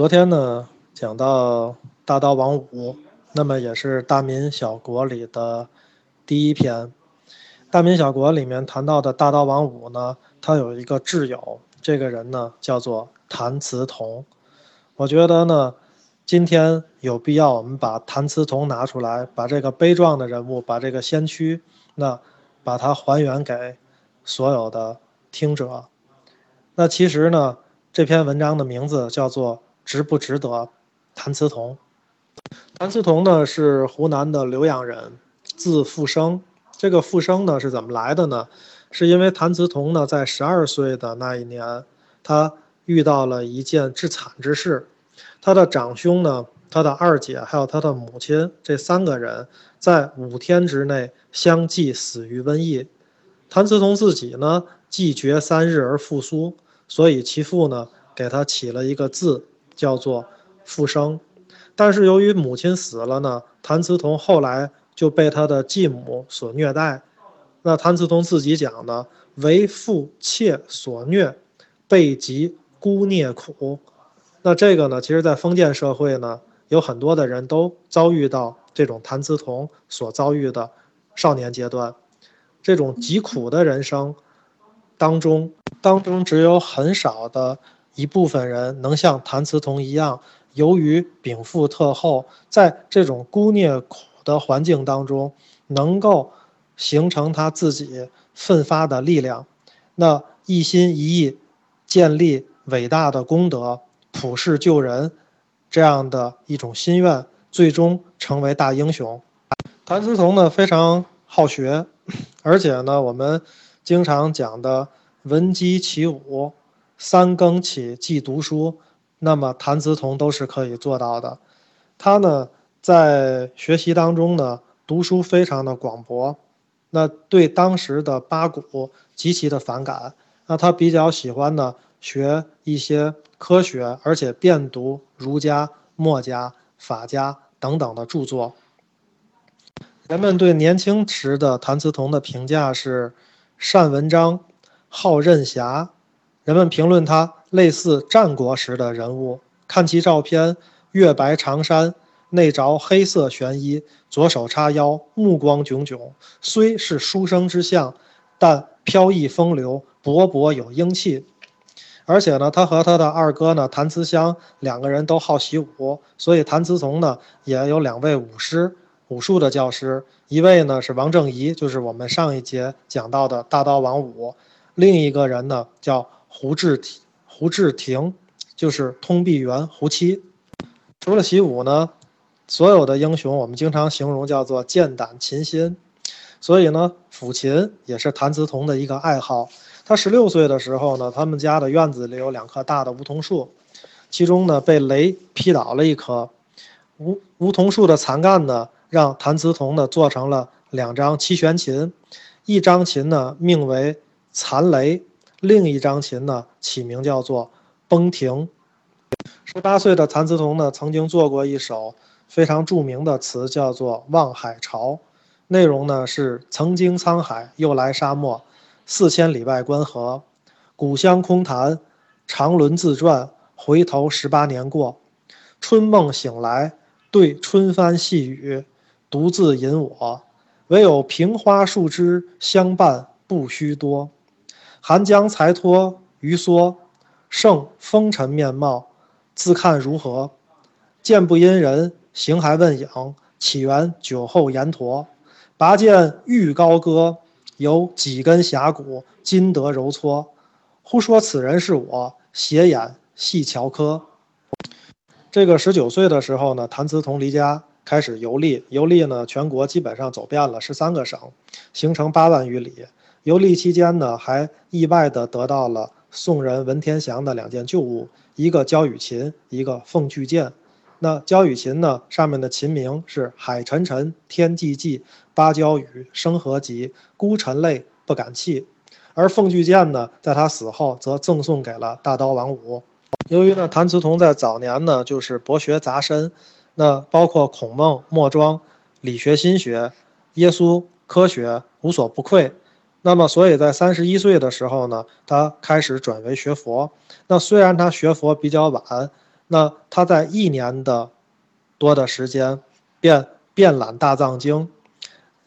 昨天呢，讲到大刀王五，那么也是大明小国里的第一篇。大明小国里面谈到的大刀王五呢，他有一个挚友，这个人呢叫做谭嗣同。我觉得呢，今天有必要我们把谭嗣同拿出来，把这个悲壮的人物，把这个先驱，那把它还原给所有的听者。那其实呢，这篇文章的名字叫做。值不值得？谭嗣同，谭嗣同呢是湖南的浏阳人，字复生。这个复生呢是怎么来的呢？是因为谭嗣同呢在十二岁的那一年，他遇到了一件致惨之事。他的长兄呢，他的二姐还有他的母亲，这三个人在五天之内相继死于瘟疫。谭嗣同自己呢，既绝三日而复苏，所以其父呢给他起了一个字。叫做复生，但是由于母亲死了呢，谭嗣同后来就被他的继母所虐待。那谭嗣同自己讲呢，为父妾所虐，备极孤孽苦。那这个呢，其实在封建社会呢，有很多的人都遭遇到这种谭嗣同所遭遇的少年阶段，这种极苦的人生当中，当中只有很少的。一部分人能像谭嗣同一样，由于禀赋特厚，在这种孤孽苦的环境当中，能够形成他自己奋发的力量，那一心一意建立伟大的功德，普世救人，这样的一种心愿，最终成为大英雄。谭嗣同呢非常好学，而且呢我们经常讲的闻鸡起舞。三更起即读书，那么谭嗣同都是可以做到的。他呢，在学习当中呢，读书非常的广博，那对当时的八股极其的反感。那他比较喜欢呢，学一些科学，而且遍读儒家、墨家、法家等等的著作。人们对年轻时的谭嗣同的评价是：善文章，好任侠。人们评论他类似战国时的人物，看其照片，月白长衫，内着黑色玄衣，左手叉腰，目光炯炯。虽是书生之相，但飘逸风流，勃勃有英气。而且呢，他和他的二哥呢，谭嗣香两个人都好习武，所以谭嗣同呢也有两位武师，武术的教师。一位呢是王正仪，就是我们上一节讲到的大刀王五；另一个人呢叫。胡志廷，胡志廷就是通臂猿胡七。除了习武呢，所有的英雄我们经常形容叫做剑胆琴心。所以呢，抚琴也是谭嗣同的一个爱好。他十六岁的时候呢，他们家的院子里有两棵大的梧桐树，其中呢被雷劈倒了一棵。梧梧桐树的残干呢，让谭嗣同呢做成了两张七弦琴，一张琴呢命为残雷。另一张琴呢，起名叫做《崩庭》。十八岁的谭嗣同呢，曾经做过一首非常著名的词，叫做《望海潮》。内容呢是：曾经沧海，又来沙漠，四千里外关河，古香空谈，长轮自转，回头十八年过。春梦醒来，对春帆细雨，独自引我，唯有平花树枝相伴，不须多。寒江才脱鱼蓑，胜风尘面貌，自看如何？见不因人，形还问影。起源酒后言驼，拔剑欲高歌，有几根峡谷，今得揉搓。忽说此人是我，斜眼细瞧科。这个十九岁的时候呢，谭嗣同离家开始游历，游历呢，全国基本上走遍了十三个省，行程八万余里。游历期间呢，还意外地得到了宋人文天祥的两件旧物，一个焦雨琴，一个凤巨剑。那焦雨琴呢，上面的琴名是“海沉沉，天寂寂，芭蕉雨，声何急？孤臣泪，不敢泣。”而凤巨剑呢，在他死后则赠送给了大刀王五。由于呢，谭嗣同在早年呢，就是博学杂深，那包括孔孟、墨庄、理学、心学、耶稣科学，无所不窥。那么，所以在三十一岁的时候呢，他开始转为学佛。那虽然他学佛比较晚，那他在一年的多的时间便遍览大藏经。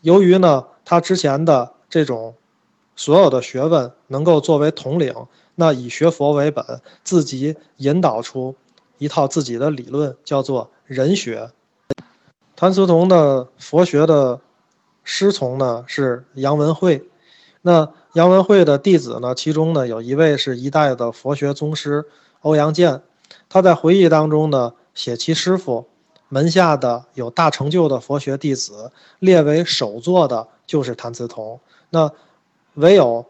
由于呢，他之前的这种所有的学问能够作为统领，那以学佛为本，自己引导出一套自己的理论，叫做人学。谭嗣同的佛学的师从呢是杨文慧，那杨文慧的弟子呢，其中呢有一位是一代的佛学宗师欧阳健，他在回忆当中呢写其师傅。门下的有大成就的佛学弟子，列为首座的就是谭嗣同。那唯有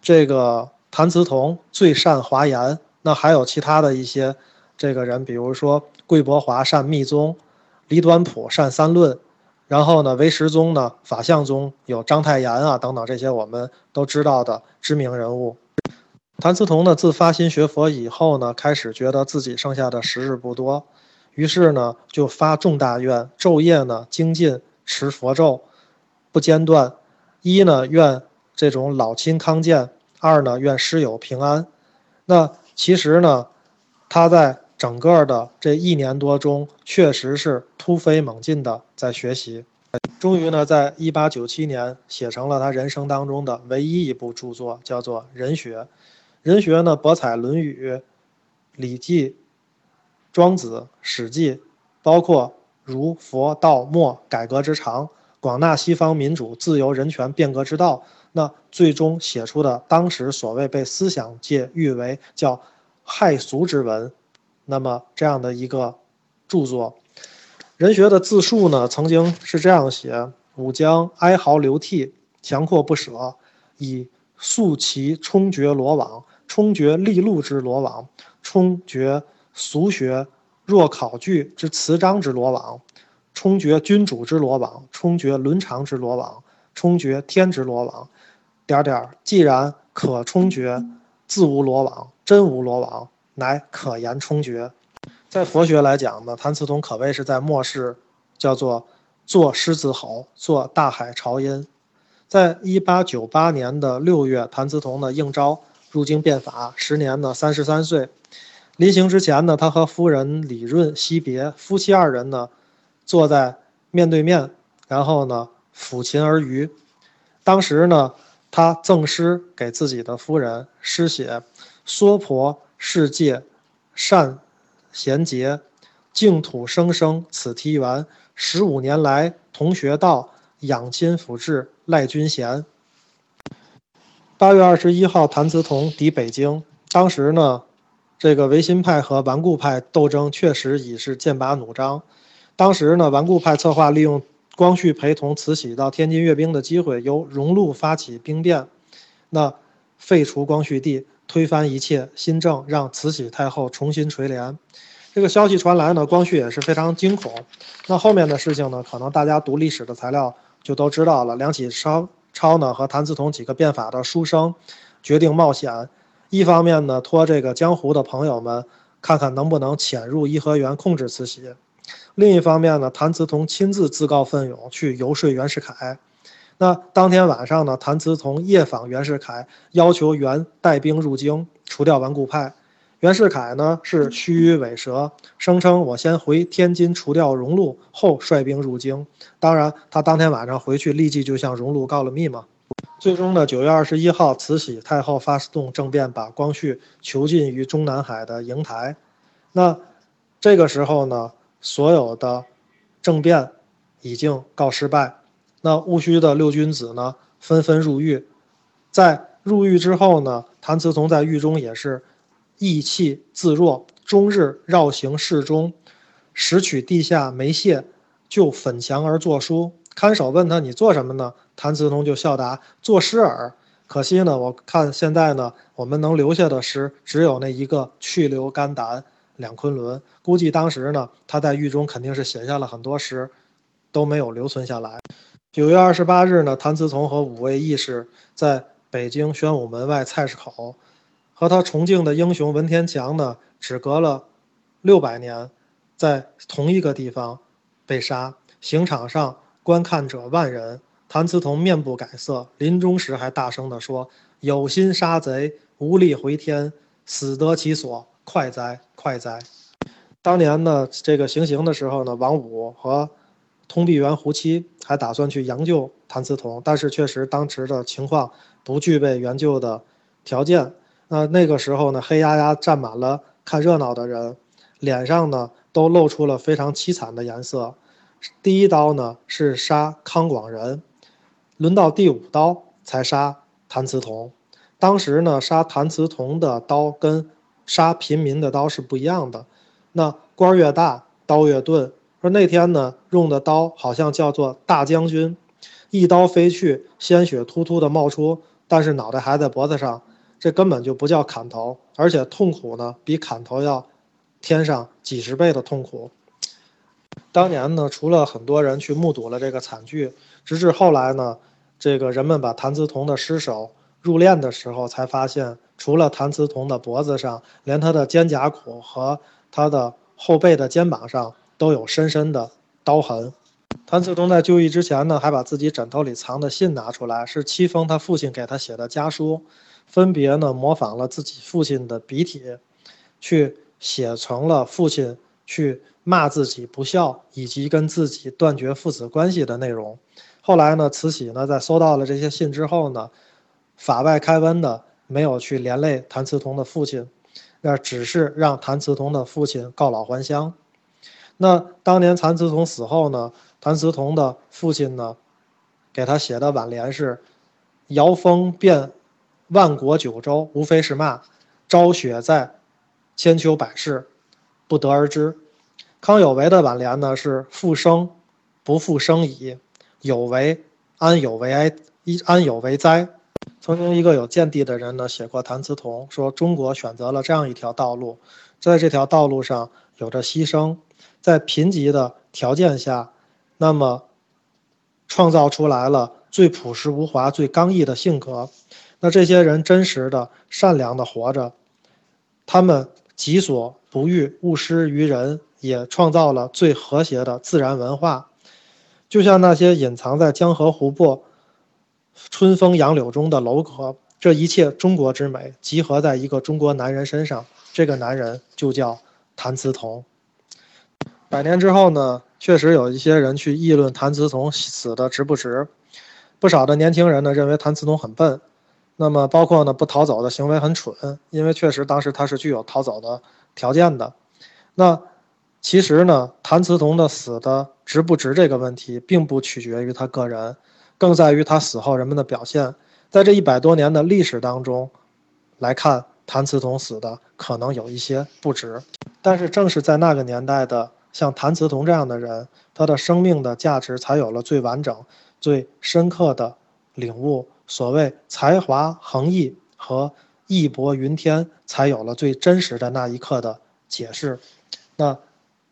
这个谭嗣同最善华严。那还有其他的一些这个人，比如说桂伯华善密宗，李端普善三论，然后呢，唯识宗呢，法相宗有章太炎啊等等这些我们都知道的知名人物。谭嗣同呢，自发心学佛以后呢，开始觉得自己剩下的时日不多。于是呢，就发重大愿，昼夜呢精进持佛咒，不间断。一呢愿这种老亲康健，二呢愿师友平安。那其实呢，他在整个的这一年多中，确实是突飞猛进的在学习。终于呢，在一八九七年写成了他人生当中的唯一一部著作，叫做《人学》。《人学》呢，博采《论语》《礼记》。庄子、史记，包括儒、佛、道、墨改革之长，广纳西方民主、自由、人权变革之道。那最终写出的当时所谓被思想界誉为叫骇俗之文，那么这样的一个著作，人学的自述呢，曾经是这样写：吾将哀嚎流涕，强阔不舍，以素其冲决罗网，冲决利禄之罗网，冲决。俗学若考据之词章之罗网，冲决君主之罗网，冲决伦常之罗网，冲决天之罗网。点点，既然可冲决，自无罗网，真无罗网，乃可言充绝。在佛学来讲呢，谭嗣同可谓是在末世叫做作狮子吼，作大海潮音。在一八九八年的六月，谭嗣同呢应召入京变法，时年呢三十三岁。临行之前呢，他和夫人李润惜别，夫妻二人呢，坐在面对面，然后呢抚琴而渔。当时呢，他赠诗给自己的夫人，诗写：“娑婆世界善贤节，净土生生此梯园。十五年来同学道，养亲抚志赖君贤。”八月二十一号，谭嗣同抵北京，当时呢。这个维新派和顽固派斗争确实已是剑拔弩张。当时呢，顽固派策划利用光绪陪同慈禧到天津阅兵的机会，由荣禄发起兵变，那废除光绪帝，推翻一切新政，让慈禧太后重新垂帘。这个消息传来呢，光绪也是非常惊恐。那后面的事情呢，可能大家读历史的材料就都知道了。梁启超超呢和谭嗣同几个变法的书生，决定冒险。一方面呢，托这个江湖的朋友们，看看能不能潜入颐和园控制慈禧；另一方面呢，谭嗣同亲自自告奋勇去游说袁世凯。那当天晚上呢，谭嗣同夜访袁世凯，要求袁带兵入京，除掉顽固派。袁世凯呢是虚与委蛇，声称我先回天津除掉荣禄，后率兵入京。当然，他当天晚上回去，立即就向荣禄告了密嘛。最终呢，九月二十一号，慈禧太后发动政变，把光绪囚禁于中南海的瀛台。那这个时候呢，所有的政变已经告失败。那戊戌的六君子呢，纷纷入狱。在入狱之后呢，谭嗣同在狱中也是意气自若，终日绕行室中，拾取地下煤屑，就粉墙而作书。看守问他：“你做什么呢？”谭嗣同就笑答：“作诗耳。”可惜呢，我看现在呢，我们能留下的诗只有那一个“去留肝胆两昆仑”。估计当时呢，他在狱中肯定是写下了很多诗，都没有留存下来。九月二十八日呢，谭嗣同和五位义士在北京宣武门外菜市口，和他崇敬的英雄文天祥呢，只隔了六百年，在同一个地方被杀，刑场上。观看者万人，谭嗣同面不改色，临终时还大声地说：“有心杀贼，无力回天，死得其所，快哉，快哉！”当年呢，这个行刑的时候呢，王五和通臂猿胡七还打算去营救谭嗣同，但是确实当时的情况不具备援救的条件。那那个时候呢，黑压压站满了看热闹的人，脸上呢都露出了非常凄惨的颜色。第一刀呢是杀康广仁，轮到第五刀才杀谭嗣同。当时呢，杀谭嗣同的刀跟杀平民的刀是不一样的。那官越大，刀越钝。说那天呢，用的刀好像叫做大将军，一刀飞去，鲜血突突的冒出，但是脑袋还在脖子上，这根本就不叫砍头，而且痛苦呢，比砍头要添上几十倍的痛苦。当年呢，除了很多人去目睹了这个惨剧，直至后来呢，这个人们把谭嗣同的尸首入殓的时候，才发现，除了谭嗣同的脖子上，连他的肩胛骨和他的后背的肩膀上。都有深深的刀痕。谭嗣同在就义之前呢，还把自己枕头里藏的信拿出来，是七封他父亲给他写的家书，分别呢模仿了自己父亲的笔体，去写成了父亲去骂自己不孝，以及跟自己断绝父子关系的内容。后来呢，慈禧呢在收到了这些信之后呢，法外开恩的没有去连累谭嗣同的父亲，那只是让谭嗣同的父亲告老还乡。那当年谭嗣同死后呢？谭嗣同的父亲呢，给他写的挽联是：“遥风遍万国九州，无非是骂；昭雪在千秋百世，不得而知。”康有为的挽联呢是：“复生不复生矣，有为安有为哀，安有为哉？”曾经一个有见地的人呢写过谭嗣同，说中国选择了这样一条道路，在这条道路上有着牺牲。在贫瘠的条件下，那么创造出来了最朴实无华、最刚毅的性格。那这些人真实的、善良的活着，他们己所不欲，勿施于人，也创造了最和谐的自然文化。就像那些隐藏在江河湖泊、春风杨柳中的楼阁，这一切中国之美集合在一个中国男人身上。这个男人就叫谭嗣同。百年之后呢，确实有一些人去议论谭嗣同死的值不值。不少的年轻人呢认为谭嗣同很笨，那么包括呢不逃走的行为很蠢，因为确实当时他是具有逃走的条件的。那其实呢，谭嗣同的死的值不值这个问题，并不取决于他个人，更在于他死后人们的表现。在这一百多年的历史当中来看，谭嗣同死的可能有一些不值，但是正是在那个年代的。像谭嗣同这样的人，他的生命的价值才有了最完整、最深刻的领悟。所谓才华横溢和义薄云天，才有了最真实的那一刻的解释。那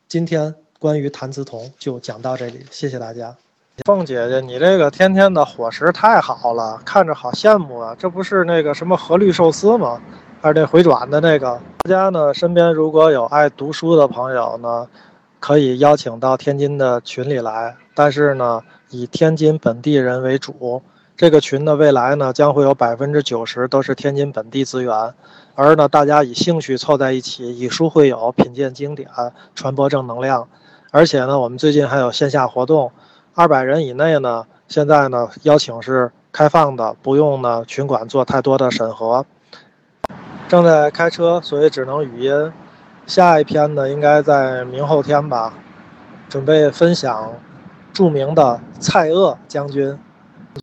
今天关于谭嗣同就讲到这里，谢谢大家。凤姐姐，你这个天天的伙食太好了，看着好羡慕啊！这不是那个什么和绿寿司吗？还是那回转的那个？大家呢，身边如果有爱读书的朋友呢？可以邀请到天津的群里来，但是呢，以天津本地人为主。这个群的未来呢，将会有百分之九十都是天津本地资源，而呢，大家以兴趣凑在一起，以书会友，品鉴经典，传播正能量。而且呢，我们最近还有线下活动，二百人以内呢，现在呢，邀请是开放的，不用呢群管做太多的审核。正在开车，所以只能语音。下一篇呢，应该在明后天吧，准备分享著名的蔡锷将军。